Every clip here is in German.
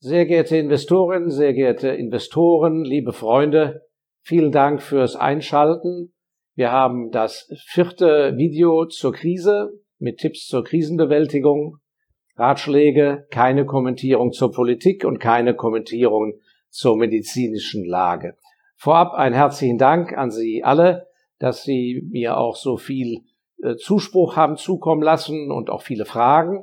Sehr geehrte Investorinnen, sehr geehrte Investoren, liebe Freunde, vielen Dank fürs Einschalten. Wir haben das vierte Video zur Krise mit Tipps zur Krisenbewältigung, Ratschläge, keine Kommentierung zur Politik und keine Kommentierung zur medizinischen Lage. Vorab ein herzlichen Dank an Sie alle, dass Sie mir auch so viel äh, Zuspruch haben zukommen lassen und auch viele Fragen.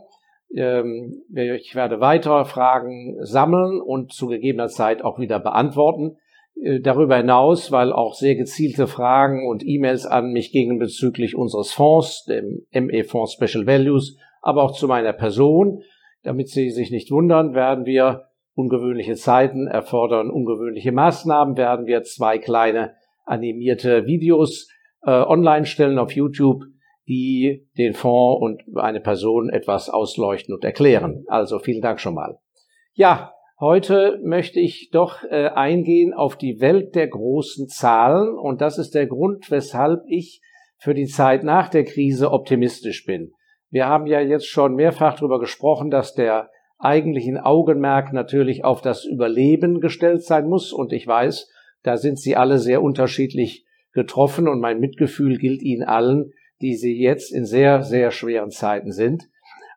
Ähm, ich werde weitere Fragen sammeln und zu gegebener Zeit auch wieder beantworten. Äh, darüber hinaus, weil auch sehr gezielte Fragen und E-Mails an mich gingen bezüglich unseres Fonds, dem ME-Fonds Special Values, aber auch zu meiner Person. Damit Sie sich nicht wundern, werden wir ungewöhnliche Zeiten erfordern ungewöhnliche Maßnahmen, werden wir zwei kleine animierte Videos äh, online stellen auf YouTube, die den Fonds und eine Person etwas ausleuchten und erklären. Also vielen Dank schon mal. Ja, heute möchte ich doch äh, eingehen auf die Welt der großen Zahlen und das ist der Grund, weshalb ich für die Zeit nach der Krise optimistisch bin. Wir haben ja jetzt schon mehrfach darüber gesprochen, dass der eigentlichen Augenmerk natürlich auf das Überleben gestellt sein muss und ich weiß, da sind Sie alle sehr unterschiedlich getroffen und mein Mitgefühl gilt Ihnen allen, die sie jetzt in sehr, sehr schweren Zeiten sind.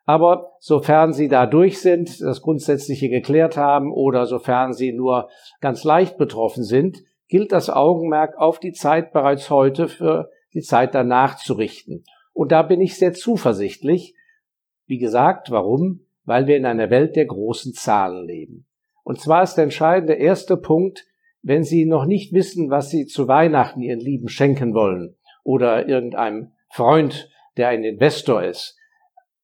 Aber sofern sie da durch sind, das Grundsätzliche geklärt haben oder sofern sie nur ganz leicht betroffen sind, gilt das Augenmerk auf die Zeit bereits heute für die Zeit danach zu richten. Und da bin ich sehr zuversichtlich. Wie gesagt, warum? Weil wir in einer Welt der großen Zahlen leben. Und zwar ist der entscheidende erste Punkt, wenn Sie noch nicht wissen, was Sie zu Weihnachten Ihren Lieben schenken wollen oder irgendeinem Freund, der ein Investor ist,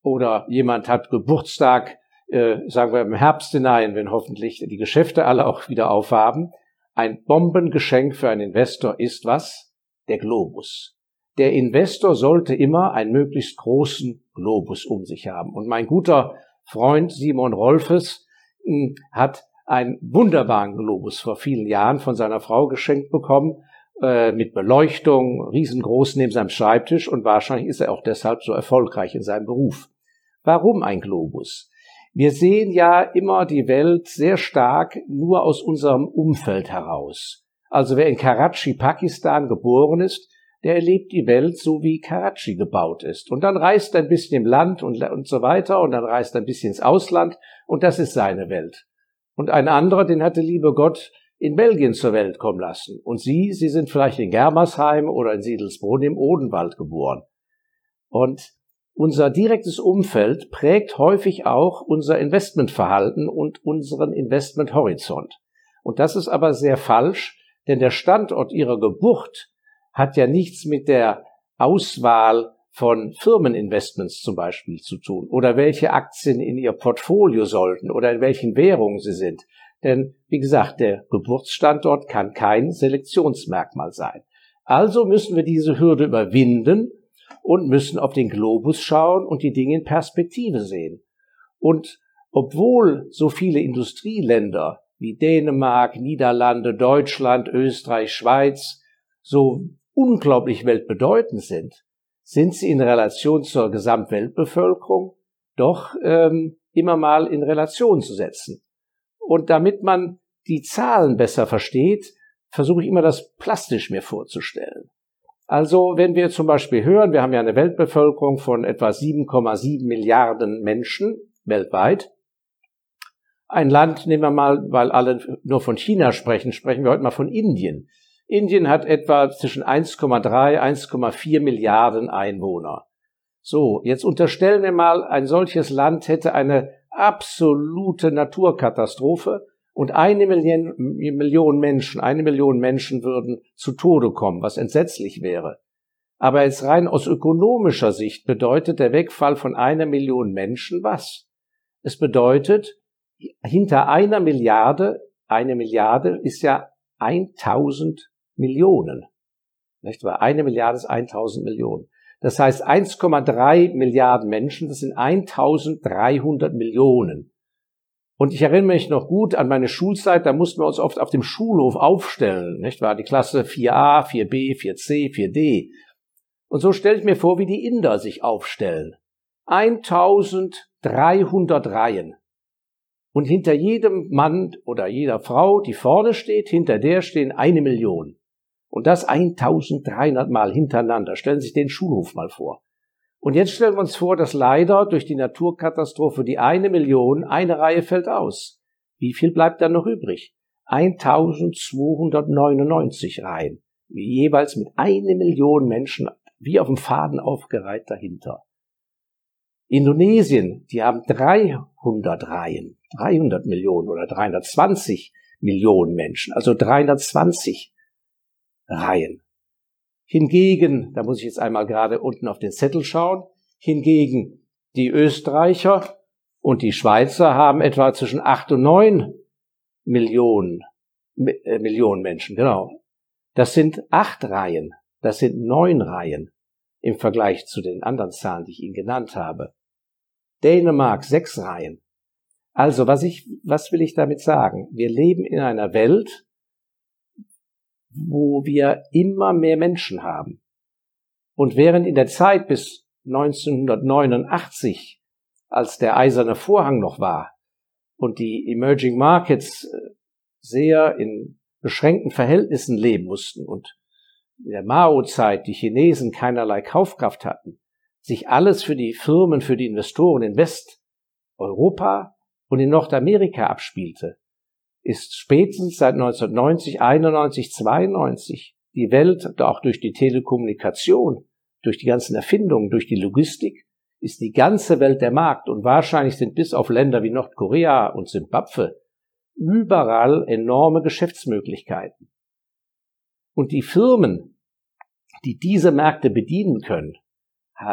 oder jemand hat Geburtstag, äh, sagen wir im Herbst hinein, wenn hoffentlich die Geschäfte alle auch wieder aufhaben. Ein Bombengeschenk für einen Investor ist was? Der Globus. Der Investor sollte immer einen möglichst großen Globus um sich haben. Und mein guter Freund Simon Rolfes hm, hat einen wunderbaren Globus vor vielen Jahren von seiner Frau geschenkt bekommen äh, mit Beleuchtung, riesengroß neben seinem Schreibtisch und wahrscheinlich ist er auch deshalb so erfolgreich in seinem Beruf. Warum ein Globus? Wir sehen ja immer die Welt sehr stark nur aus unserem Umfeld heraus. Also wer in Karachi, Pakistan geboren ist, der erlebt die Welt so, wie Karachi gebaut ist. Und dann reist er ein bisschen im Land und, und so weiter und dann reist er ein bisschen ins Ausland und das ist seine Welt. Und ein anderer, den hatte liebe Gott in Belgien zur Welt kommen lassen. Und Sie, Sie sind vielleicht in Germersheim oder in Siedelsbrunn im Odenwald geboren. Und unser direktes Umfeld prägt häufig auch unser Investmentverhalten und unseren Investmenthorizont. Und das ist aber sehr falsch, denn der Standort Ihrer Geburt hat ja nichts mit der Auswahl von Firmeninvestments zum Beispiel zu tun oder welche Aktien in Ihr Portfolio sollten oder in welchen Währungen sie sind. Denn, wie gesagt, der Geburtsstandort kann kein Selektionsmerkmal sein. Also müssen wir diese Hürde überwinden und müssen auf den Globus schauen und die Dinge in Perspektive sehen. Und obwohl so viele Industrieländer wie Dänemark, Niederlande, Deutschland, Österreich, Schweiz so unglaublich weltbedeutend sind, sind sie in Relation zur Gesamtweltbevölkerung doch ähm, immer mal in Relation zu setzen. Und damit man die Zahlen besser versteht, versuche ich immer das plastisch mir vorzustellen. Also wenn wir zum Beispiel hören, wir haben ja eine Weltbevölkerung von etwa 7,7 Milliarden Menschen weltweit. Ein Land, nehmen wir mal, weil alle nur von China sprechen, sprechen wir heute mal von Indien. Indien hat etwa zwischen 1,3, 1,4 Milliarden Einwohner. So, jetzt unterstellen wir mal, ein solches Land hätte eine absolute Naturkatastrophe und eine Million, Million Menschen, eine Million Menschen würden zu Tode kommen, was entsetzlich wäre. Aber jetzt rein aus ökonomischer Sicht bedeutet der Wegfall von einer Million Menschen was? Es bedeutet, hinter einer Milliarde, eine Milliarde ist ja 1000 Millionen. Nicht wahr? Eine Milliarde ist 1000 Millionen. Das heißt 1,3 Milliarden Menschen, das sind 1300 Millionen. Und ich erinnere mich noch gut an meine Schulzeit, da mussten wir uns oft auf dem Schulhof aufstellen, nicht wahr? Die Klasse 4a, 4b, 4c, 4d. Und so stelle ich mir vor, wie die Inder sich aufstellen. 1300 Reihen. Und hinter jedem Mann oder jeder Frau, die vorne steht, hinter der stehen eine Million. Und das 1300 Mal hintereinander. Stellen Sie sich den Schulhof mal vor. Und jetzt stellen wir uns vor, dass leider durch die Naturkatastrophe die eine Million, eine Reihe fällt aus. Wie viel bleibt dann noch übrig? 1299 Reihen. Jeweils mit eine Million Menschen wie auf dem Faden aufgereiht dahinter. Indonesien, die haben 300 Reihen, 300 Millionen oder 320 Millionen Menschen, also 320 Reihen. Hingegen, da muss ich jetzt einmal gerade unten auf den Zettel schauen, hingegen die Österreicher und die Schweizer haben etwa zwischen 8 und 9 Millionen, äh, Millionen Menschen, genau. Das sind acht Reihen, das sind neun Reihen im Vergleich zu den anderen Zahlen, die ich Ihnen genannt habe. Dänemark sechs Reihen. Also, was ich, was will ich damit sagen? Wir leben in einer Welt, wo wir immer mehr Menschen haben. Und während in der Zeit bis 1989, als der eiserne Vorhang noch war und die Emerging Markets äh, sehr in beschränkten Verhältnissen leben mussten und in der Mao-Zeit die Chinesen keinerlei Kaufkraft hatten, sich alles für die Firmen, für die Investoren in Westeuropa und in Nordamerika abspielte, ist spätestens seit 1990, 91, 92 die Welt, auch durch die Telekommunikation, durch die ganzen Erfindungen, durch die Logistik, ist die ganze Welt der Markt und wahrscheinlich sind bis auf Länder wie Nordkorea und Simbabwe überall enorme Geschäftsmöglichkeiten. Und die Firmen, die diese Märkte bedienen können,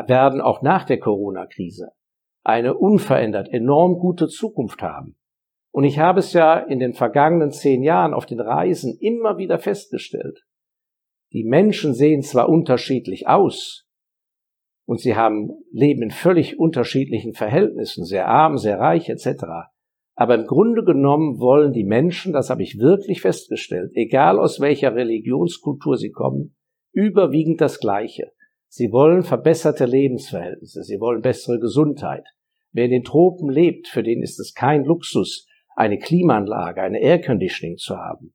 werden auch nach der Corona-Krise eine unverändert enorm gute Zukunft haben. Und ich habe es ja in den vergangenen zehn Jahren auf den Reisen immer wieder festgestellt. Die Menschen sehen zwar unterschiedlich aus und sie haben, leben in völlig unterschiedlichen Verhältnissen, sehr arm, sehr reich etc. Aber im Grunde genommen wollen die Menschen, das habe ich wirklich festgestellt, egal aus welcher Religionskultur sie kommen, überwiegend das Gleiche. Sie wollen verbesserte Lebensverhältnisse, sie wollen bessere Gesundheit. Wer in den Tropen lebt, für den ist es kein Luxus, eine Klimaanlage, eine Airconditioning zu haben.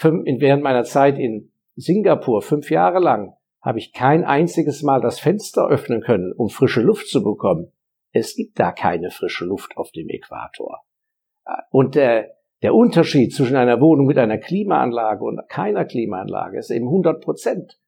Während meiner Zeit in Singapur, fünf Jahre lang, habe ich kein einziges Mal das Fenster öffnen können, um frische Luft zu bekommen. Es gibt da keine frische Luft auf dem Äquator. Und der, der Unterschied zwischen einer Wohnung mit einer Klimaanlage und keiner Klimaanlage ist eben 100 Prozent.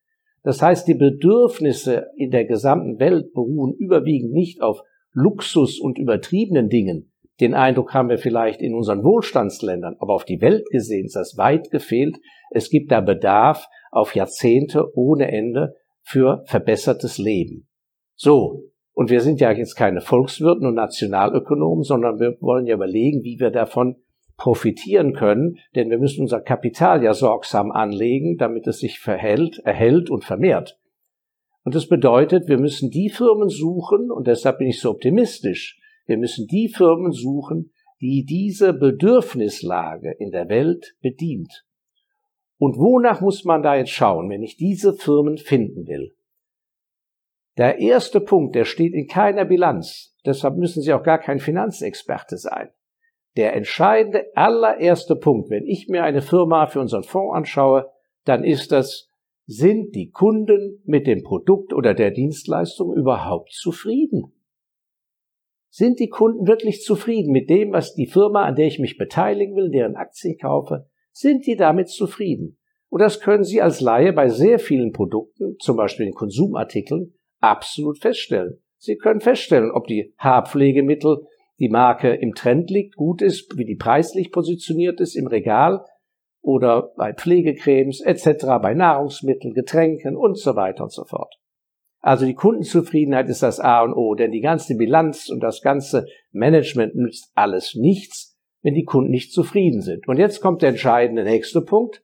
Das heißt, die Bedürfnisse in der gesamten Welt beruhen überwiegend nicht auf Luxus und übertriebenen Dingen, den Eindruck haben wir vielleicht in unseren Wohlstandsländern, aber auf die Welt gesehen ist das weit gefehlt. Es gibt da Bedarf auf Jahrzehnte ohne Ende für verbessertes Leben. So. Und wir sind ja jetzt keine Volkswirten und Nationalökonomen, sondern wir wollen ja überlegen, wie wir davon profitieren können, denn wir müssen unser Kapital ja sorgsam anlegen, damit es sich verhält, erhält und vermehrt. Und das bedeutet, wir müssen die Firmen suchen, und deshalb bin ich so optimistisch, wir müssen die Firmen suchen, die diese Bedürfnislage in der Welt bedient. Und wonach muss man da jetzt schauen, wenn ich diese Firmen finden will? Der erste Punkt, der steht in keiner Bilanz. Deshalb müssen Sie auch gar kein Finanzexperte sein. Der entscheidende allererste Punkt, wenn ich mir eine Firma für unseren Fonds anschaue, dann ist das, sind die Kunden mit dem Produkt oder der Dienstleistung überhaupt zufrieden? Sind die Kunden wirklich zufrieden mit dem, was die Firma, an der ich mich beteiligen will, deren Aktien kaufe? Sind die damit zufrieden? Und das können Sie als Laie bei sehr vielen Produkten, zum Beispiel in Konsumartikeln, absolut feststellen. Sie können feststellen, ob die Haarpflegemittel, die Marke im Trend liegt, gut ist, wie die preislich positioniert ist im Regal oder bei Pflegecremes etc., bei Nahrungsmitteln, Getränken und so weiter und so fort. Also die Kundenzufriedenheit ist das A und O, denn die ganze Bilanz und das ganze Management nützt alles nichts, wenn die Kunden nicht zufrieden sind. Und jetzt kommt der entscheidende nächste Punkt.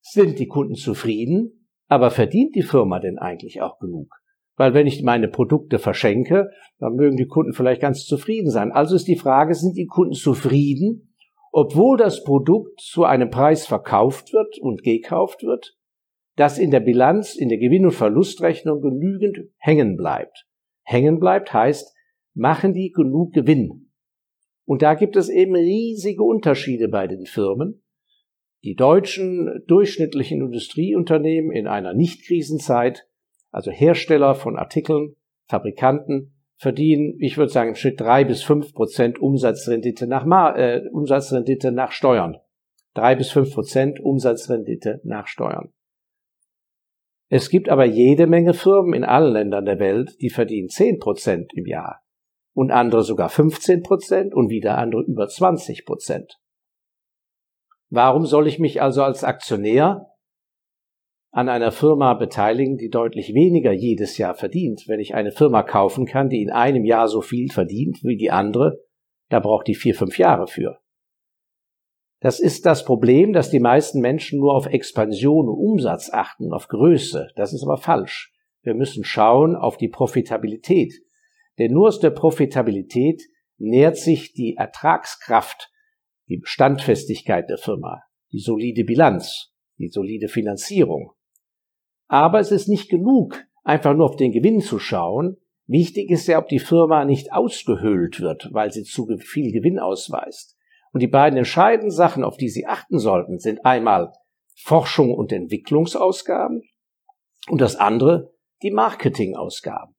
Sind die Kunden zufrieden, aber verdient die Firma denn eigentlich auch genug? Weil wenn ich meine Produkte verschenke, dann mögen die Kunden vielleicht ganz zufrieden sein. Also ist die Frage, sind die Kunden zufrieden, obwohl das Produkt zu einem Preis verkauft wird und gekauft wird? Dass in der Bilanz, in der Gewinn- und Verlustrechnung genügend hängen bleibt. Hängen bleibt heißt, machen die genug Gewinn? Und da gibt es eben riesige Unterschiede bei den Firmen. Die deutschen durchschnittlichen Industrieunternehmen in einer Nicht-Krisenzeit, also Hersteller von Artikeln, Fabrikanten, verdienen, ich würde sagen, im Schnitt drei bis fünf Prozent Umsatzrendite nach, äh, Umsatzrendite nach Steuern. Drei bis fünf Prozent Umsatzrendite nach Steuern. Es gibt aber jede Menge Firmen in allen Ländern der Welt, die verdienen zehn Prozent im Jahr und andere sogar 15 Prozent und wieder andere über 20 Prozent. Warum soll ich mich also als Aktionär an einer Firma beteiligen, die deutlich weniger jedes Jahr verdient? Wenn ich eine Firma kaufen kann, die in einem Jahr so viel verdient wie die andere, da braucht die vier, fünf Jahre für. Das ist das Problem, dass die meisten Menschen nur auf Expansion und Umsatz achten, auf Größe. Das ist aber falsch. Wir müssen schauen auf die Profitabilität. Denn nur aus der Profitabilität nährt sich die Ertragskraft, die Standfestigkeit der Firma, die solide Bilanz, die solide Finanzierung. Aber es ist nicht genug, einfach nur auf den Gewinn zu schauen. Wichtig ist ja, ob die Firma nicht ausgehöhlt wird, weil sie zu viel Gewinn ausweist. Und die beiden entscheidenden Sachen, auf die Sie achten sollten, sind einmal Forschung und Entwicklungsausgaben und das andere die Marketingausgaben.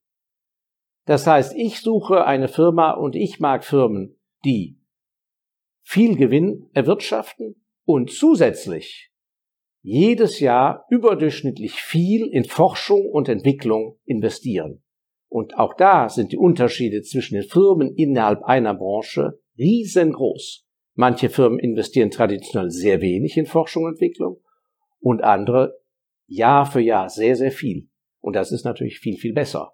Das heißt, ich suche eine Firma und ich mag Firmen, die viel Gewinn erwirtschaften und zusätzlich jedes Jahr überdurchschnittlich viel in Forschung und Entwicklung investieren. Und auch da sind die Unterschiede zwischen den Firmen innerhalb einer Branche riesengroß. Manche Firmen investieren traditionell sehr wenig in Forschung und Entwicklung und andere Jahr für Jahr sehr, sehr viel. Und das ist natürlich viel, viel besser.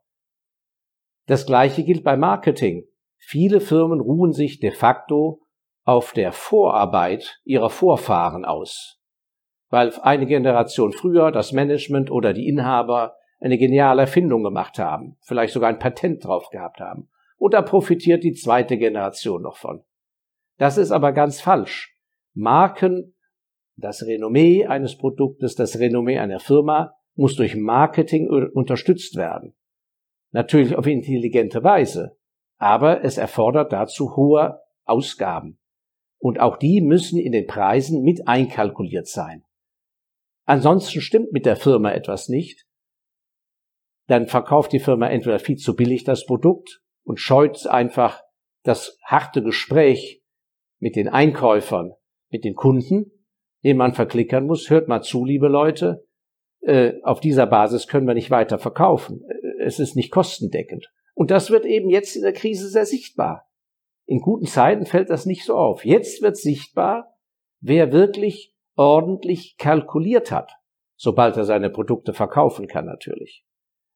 Das gleiche gilt bei Marketing. Viele Firmen ruhen sich de facto auf der Vorarbeit ihrer Vorfahren aus. Weil eine Generation früher das Management oder die Inhaber eine geniale Erfindung gemacht haben, vielleicht sogar ein Patent drauf gehabt haben. Und da profitiert die zweite Generation noch von. Das ist aber ganz falsch. Marken, das Renommee eines Produktes, das Renommee einer Firma muss durch Marketing unterstützt werden. Natürlich auf intelligente Weise. Aber es erfordert dazu hohe Ausgaben. Und auch die müssen in den Preisen mit einkalkuliert sein. Ansonsten stimmt mit der Firma etwas nicht. Dann verkauft die Firma entweder viel zu billig das Produkt und scheut einfach das harte Gespräch mit den Einkäufern, mit den Kunden, den man verklickern muss. Hört mal zu, liebe Leute. Äh, auf dieser Basis können wir nicht weiter verkaufen es ist nicht kostendeckend. Und das wird eben jetzt in der Krise sehr sichtbar. In guten Zeiten fällt das nicht so auf. Jetzt wird sichtbar, wer wirklich ordentlich kalkuliert hat, sobald er seine Produkte verkaufen kann natürlich.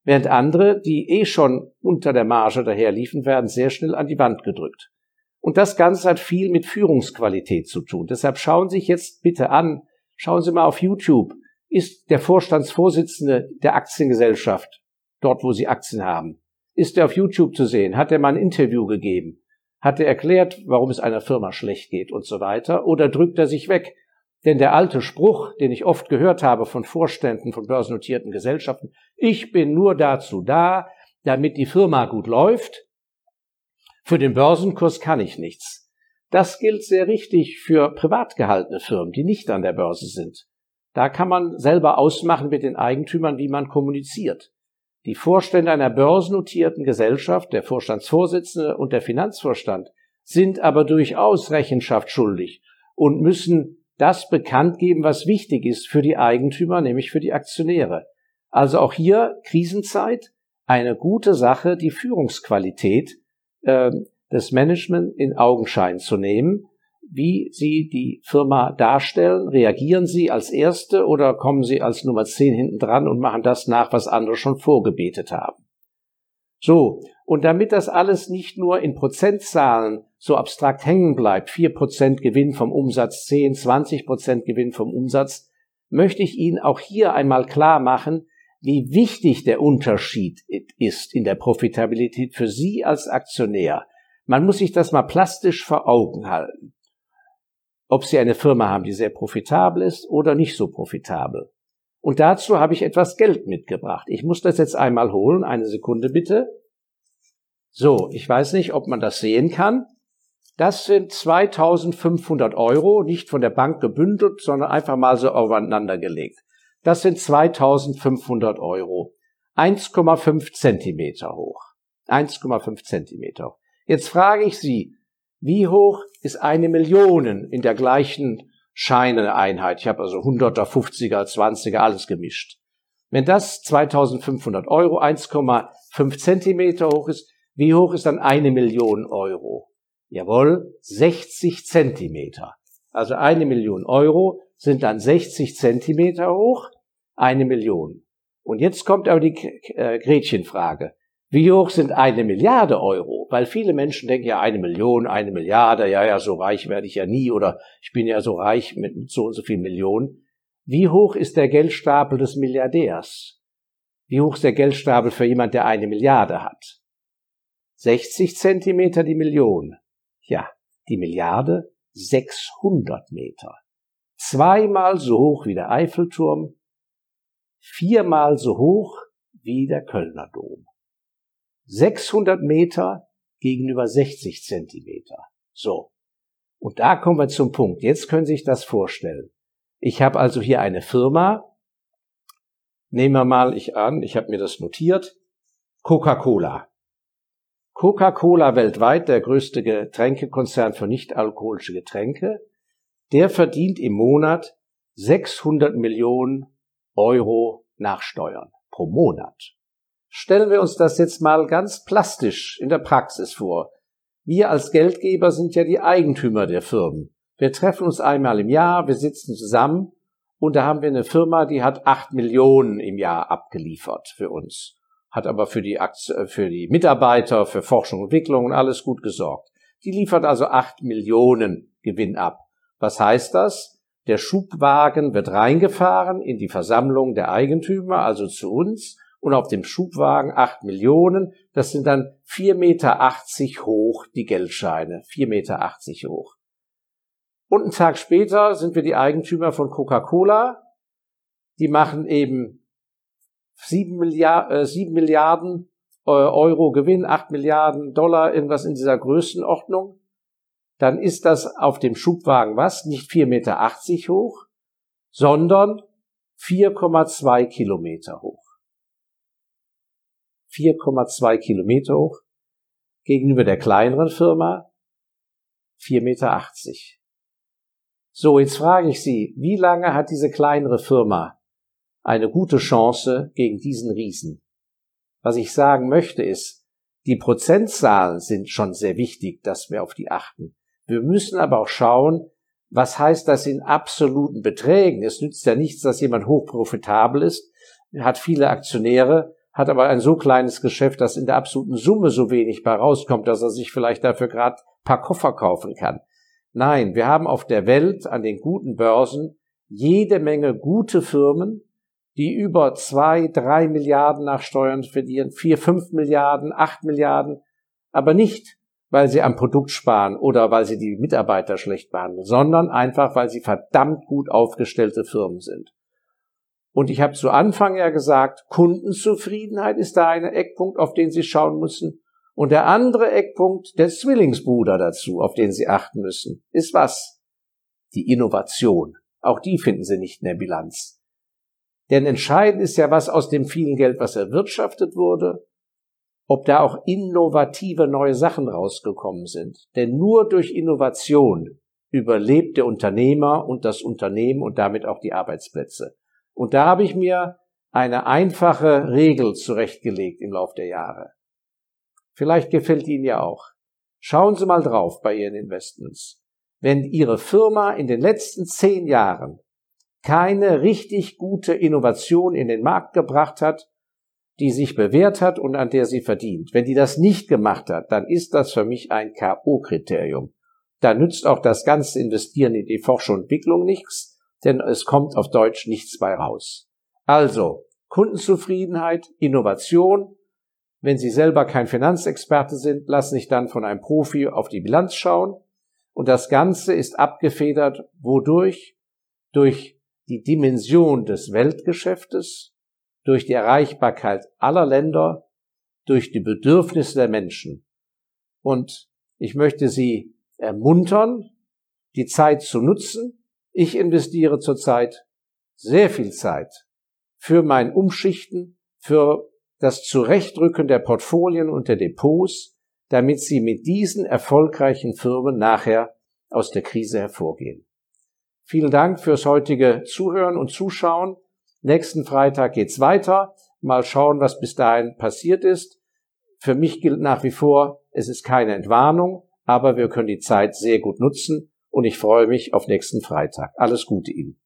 Während andere, die eh schon unter der Marge daherliefen, werden sehr schnell an die Wand gedrückt. Und das Ganze hat viel mit Führungsqualität zu tun. Deshalb schauen Sie sich jetzt bitte an, schauen Sie mal auf YouTube, ist der Vorstandsvorsitzende der Aktiengesellschaft dort wo sie Aktien haben. Ist er auf YouTube zu sehen? Hat er mal ein Interview gegeben? Hat er erklärt, warum es einer Firma schlecht geht und so weiter? Oder drückt er sich weg? Denn der alte Spruch, den ich oft gehört habe von Vorständen von börsennotierten Gesellschaften, ich bin nur dazu da, damit die Firma gut läuft. Für den Börsenkurs kann ich nichts. Das gilt sehr richtig für privat gehaltene Firmen, die nicht an der Börse sind. Da kann man selber ausmachen mit den Eigentümern, wie man kommuniziert. Die Vorstände einer börsennotierten Gesellschaft, der Vorstandsvorsitzende und der Finanzvorstand sind aber durchaus Rechenschaft schuldig und müssen das bekannt geben, was wichtig ist für die Eigentümer, nämlich für die Aktionäre. Also auch hier Krisenzeit, eine gute Sache, die Führungsqualität äh, des Management in Augenschein zu nehmen wie Sie die Firma darstellen? Reagieren Sie als Erste oder kommen Sie als Nummer 10 hinten dran und machen das nach, was andere schon vorgebetet haben? So, und damit das alles nicht nur in Prozentzahlen so abstrakt hängen bleibt, 4% Gewinn vom Umsatz, 10, 20% Gewinn vom Umsatz, möchte ich Ihnen auch hier einmal klar machen, wie wichtig der Unterschied ist in der Profitabilität für Sie als Aktionär. Man muss sich das mal plastisch vor Augen halten ob Sie eine Firma haben, die sehr profitabel ist oder nicht so profitabel. Und dazu habe ich etwas Geld mitgebracht. Ich muss das jetzt einmal holen. Eine Sekunde bitte. So, ich weiß nicht, ob man das sehen kann. Das sind 2500 Euro, nicht von der Bank gebündelt, sondern einfach mal so aufeinander gelegt. Das sind 2500 Euro. 1,5 Zentimeter hoch. 1,5 Zentimeter. Jetzt frage ich Sie, wie hoch ist eine Million in der gleichen Scheineeinheit? Ich habe also 100er, 50er, 20er, alles gemischt. Wenn das 2500 Euro, 1,5 Zentimeter hoch ist, wie hoch ist dann eine Million Euro? Jawohl, 60 Zentimeter. Also eine Million Euro sind dann 60 Zentimeter hoch, eine Million. Und jetzt kommt aber die äh, Gretchenfrage. Wie hoch sind eine Milliarde Euro? Weil viele Menschen denken ja eine Million, eine Milliarde, ja, ja, so reich werde ich ja nie oder ich bin ja so reich mit so und so viel Millionen. Wie hoch ist der Geldstapel des Milliardärs? Wie hoch ist der Geldstapel für jemand, der eine Milliarde hat? 60 Zentimeter die Million. Ja, die Milliarde 600 Meter. Zweimal so hoch wie der Eiffelturm, viermal so hoch wie der Kölner Dom. 600 Meter gegenüber 60 Zentimeter. So. Und da kommen wir zum Punkt. Jetzt können Sie sich das vorstellen. Ich habe also hier eine Firma. Nehmen wir mal ich an, ich habe mir das notiert. Coca-Cola. Coca-Cola weltweit, der größte Getränkekonzern für nichtalkoholische Getränke, der verdient im Monat 600 Millionen Euro nach Steuern pro Monat. Stellen wir uns das jetzt mal ganz plastisch in der Praxis vor. Wir als Geldgeber sind ja die Eigentümer der Firmen. Wir treffen uns einmal im Jahr, wir sitzen zusammen und da haben wir eine Firma, die hat acht Millionen im Jahr abgeliefert für uns hat aber für die, Aktie, für die Mitarbeiter, für Forschung und Entwicklung und alles gut gesorgt. Die liefert also acht Millionen Gewinn ab. Was heißt das? Der Schubwagen wird reingefahren in die Versammlung der Eigentümer, also zu uns, und auf dem Schubwagen acht Millionen, das sind dann vier Meter achtzig hoch die Geldscheine, vier Meter achtzig hoch. Und einen Tag später sind wir die Eigentümer von Coca-Cola. Die machen eben 7 Milliarden, äh, 7 Milliarden äh, Euro Gewinn, 8 Milliarden Dollar, irgendwas in dieser Größenordnung, dann ist das auf dem Schubwagen was? Nicht 4,80 Meter hoch, sondern 4,2 Kilometer hoch. 4,2 Kilometer hoch gegenüber der kleineren Firma 4,80 Meter. So, jetzt frage ich Sie, wie lange hat diese kleinere Firma eine gute Chance gegen diesen Riesen. Was ich sagen möchte ist, die Prozentzahlen sind schon sehr wichtig, dass wir auf die achten. Wir müssen aber auch schauen, was heißt das in absoluten Beträgen? Es nützt ja nichts, dass jemand hochprofitabel ist, hat viele Aktionäre, hat aber ein so kleines Geschäft, dass in der absoluten Summe so wenig bei rauskommt, dass er sich vielleicht dafür gerade paar Koffer kaufen kann. Nein, wir haben auf der Welt an den guten Börsen jede Menge gute Firmen, die über zwei, drei Milliarden nach Steuern verdienen, vier, fünf Milliarden, acht Milliarden, aber nicht, weil sie am Produkt sparen oder weil sie die Mitarbeiter schlecht behandeln, sondern einfach, weil sie verdammt gut aufgestellte Firmen sind. Und ich habe zu Anfang ja gesagt, Kundenzufriedenheit ist da ein Eckpunkt, auf den Sie schauen müssen. Und der andere Eckpunkt, der Zwillingsbruder dazu, auf den Sie achten müssen, ist was? Die Innovation. Auch die finden Sie nicht in der Bilanz. Denn entscheidend ist ja, was aus dem vielen Geld, was erwirtschaftet wurde, ob da auch innovative neue Sachen rausgekommen sind. Denn nur durch Innovation überlebt der Unternehmer und das Unternehmen und damit auch die Arbeitsplätze. Und da habe ich mir eine einfache Regel zurechtgelegt im Laufe der Jahre. Vielleicht gefällt Ihnen ja auch. Schauen Sie mal drauf bei Ihren Investments. Wenn Ihre Firma in den letzten zehn Jahren keine richtig gute Innovation in den Markt gebracht hat, die sich bewährt hat und an der sie verdient. Wenn die das nicht gemacht hat, dann ist das für mich ein K.O.-Kriterium. Da nützt auch das ganze Investieren in die Forschung und Entwicklung nichts, denn es kommt auf Deutsch nichts bei raus. Also, Kundenzufriedenheit, Innovation. Wenn Sie selber kein Finanzexperte sind, lassen sich dann von einem Profi auf die Bilanz schauen. Und das Ganze ist abgefedert, wodurch? Durch die Dimension des Weltgeschäftes, durch die Erreichbarkeit aller Länder, durch die Bedürfnisse der Menschen. Und ich möchte Sie ermuntern, die Zeit zu nutzen. Ich investiere zurzeit sehr viel Zeit für mein Umschichten, für das Zurechtrücken der Portfolien und der Depots, damit sie mit diesen erfolgreichen Firmen nachher aus der Krise hervorgehen. Vielen Dank fürs heutige Zuhören und Zuschauen. Nächsten Freitag geht's weiter. Mal schauen, was bis dahin passiert ist. Für mich gilt nach wie vor, es ist keine Entwarnung, aber wir können die Zeit sehr gut nutzen und ich freue mich auf nächsten Freitag. Alles Gute Ihnen.